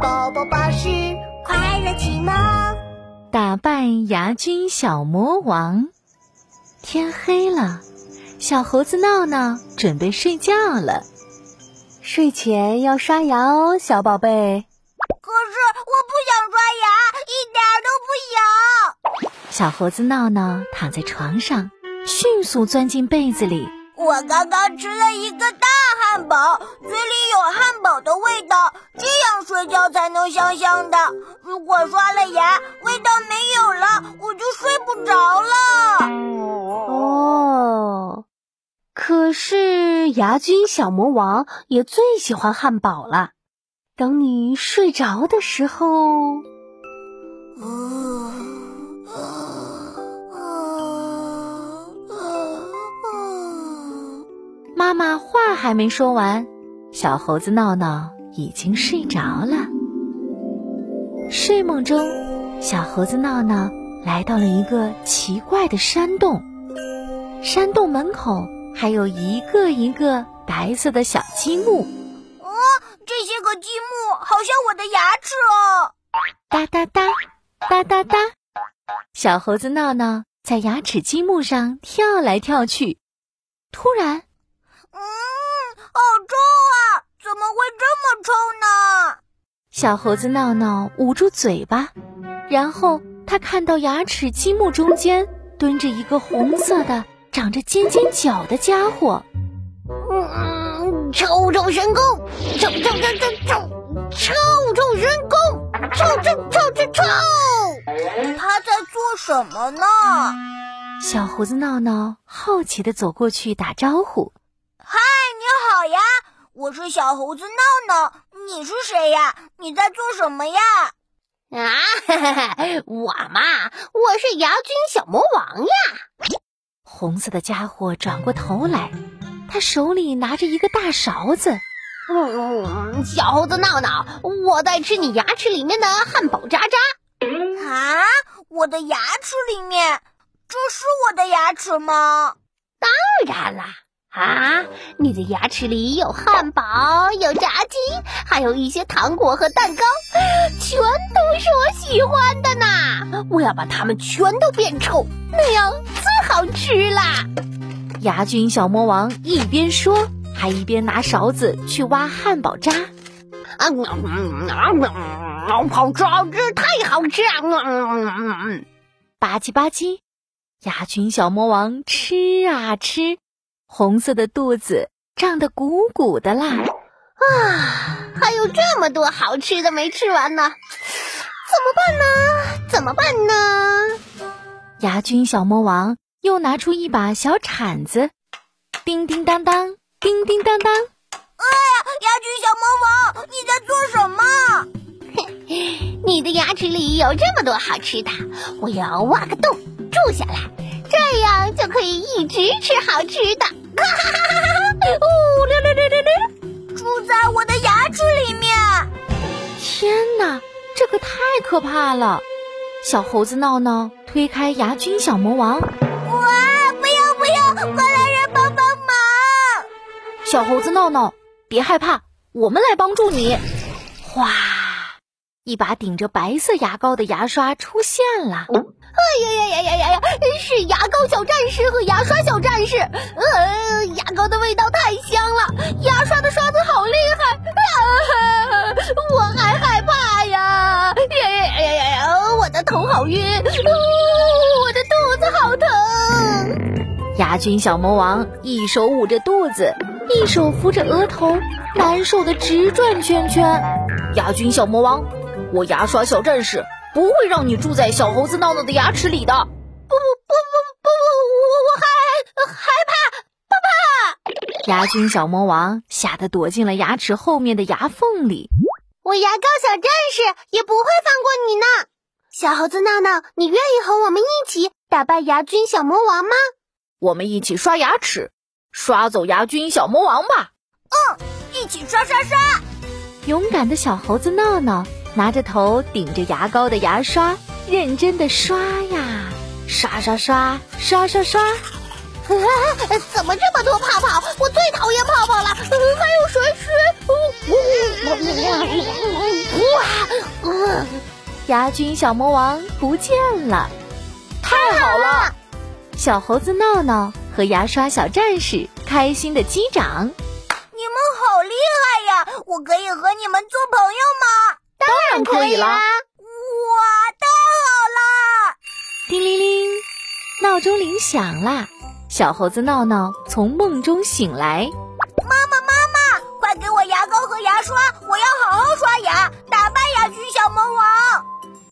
宝宝巴士快乐启蒙，打败牙菌小魔王。天黑了，小猴子闹闹准备睡觉了。睡前要刷牙哦，小宝贝。可是我不想刷牙，一点都不想。小猴子闹闹躺在床上，迅速钻进被子里。我刚刚吃了一个大汉堡，嘴里有汉堡的味道，这样睡觉才能香香的。如果刷了牙，味道没有了，我就睡不着了。哦，可是牙菌小魔王也最喜欢汉堡了。等你睡着的时候，妈妈话还没说完，小猴子闹闹已经睡着了。睡梦中，小猴子闹闹来到了一个奇怪的山洞，山洞门口还有一个一个白色的小积木。哦，这些个积木好像我的牙齿哦！哒哒哒，哒哒哒，小猴子闹闹在牙齿积木上跳来跳去，突然。嗯，好臭啊！怎么会这么臭呢？小猴子闹闹捂住嘴巴，然后他看到牙齿积木中间蹲着一个红色的、长着尖尖角的家伙。嗯，臭臭神功，臭臭臭臭臭，臭臭神功，臭臭臭臭臭！他在做什么呢？小猴子闹闹好奇的走过去打招呼。好呀，我是小猴子闹闹，你是谁呀？你在做什么呀？啊，我嘛，我是牙菌小魔王呀。红色的家伙转过头来，他手里拿着一个大勺子。嗯，小猴子闹闹，我在吃你牙齿里面的汉堡渣渣。啊，我的牙齿里面，这是我的牙齿吗？当然啦。啊！你的牙齿里有汉堡，有炸鸡，还有一些糖果和蛋糕，全都是我喜欢的呢。我要把它们全都变臭，那样最好吃啦。牙菌小魔王一边说，还一边拿勺子去挖汉堡渣。啊，好吃，好吃，太好吃啊！吧唧吧唧，牙菌小魔王吃啊吃。红色的肚子胀得鼓鼓的啦！啊，还有这么多好吃的没吃完呢，怎么办呢？怎么办呢？牙菌小魔王又拿出一把小铲子，叮叮当当，叮叮当当。哎呀，牙菌小魔王，你在做什么？你的牙齿里有这么多好吃的，我要挖个洞住下来，这样就可以一直吃好吃的。哈哈哈哈哈！呜溜溜溜溜溜，住在我的牙齿里面。天哪，这可太可怕了！小猴子闹闹推开牙菌小魔王。哇！不要不要，快来人帮帮忙！小猴子闹闹，别害怕，我们来帮助你。哗，一把顶着白色牙膏的牙刷出现了。哎呀呀呀呀呀呀！是牙膏小战士和牙刷小战士。呃，牙膏的味道太香了，牙刷的刷子好厉害。啊，我还害怕呀！呀呀呀呀呀！我的头好晕，我的肚子好疼。牙菌小魔王一手捂着肚子，一手扶着额头，难受的直转圈圈。牙菌小魔王，我牙刷小战士。不会让你住在小猴子闹闹的牙齿里的。不不不不不不，我我还害怕，怕怕。牙菌小魔王吓得躲进了牙齿后面的牙缝里。我牙膏小战士也不会放过你呢。小猴子闹闹，你愿意和我们一起打败牙菌小魔王吗？我们一起刷牙齿，刷走牙菌小魔王吧。嗯，一起刷刷刷。勇敢的小猴子闹闹。拿着头顶着牙膏的牙刷，认真的刷呀，刷刷刷，刷刷刷。啊 怎么这么多泡泡？我最讨厌泡泡了！还有水水。哇！牙菌小魔王不见了！太好了！小猴子闹闹和牙刷小战士开心的击掌。你们好厉害呀！我可以和你们可以了！哇，太好了！叮铃铃，闹钟铃响啦！小猴子闹闹从梦中醒来。妈妈，妈妈，快给我牙膏和牙刷！我要好好刷牙，打败牙菌小魔王。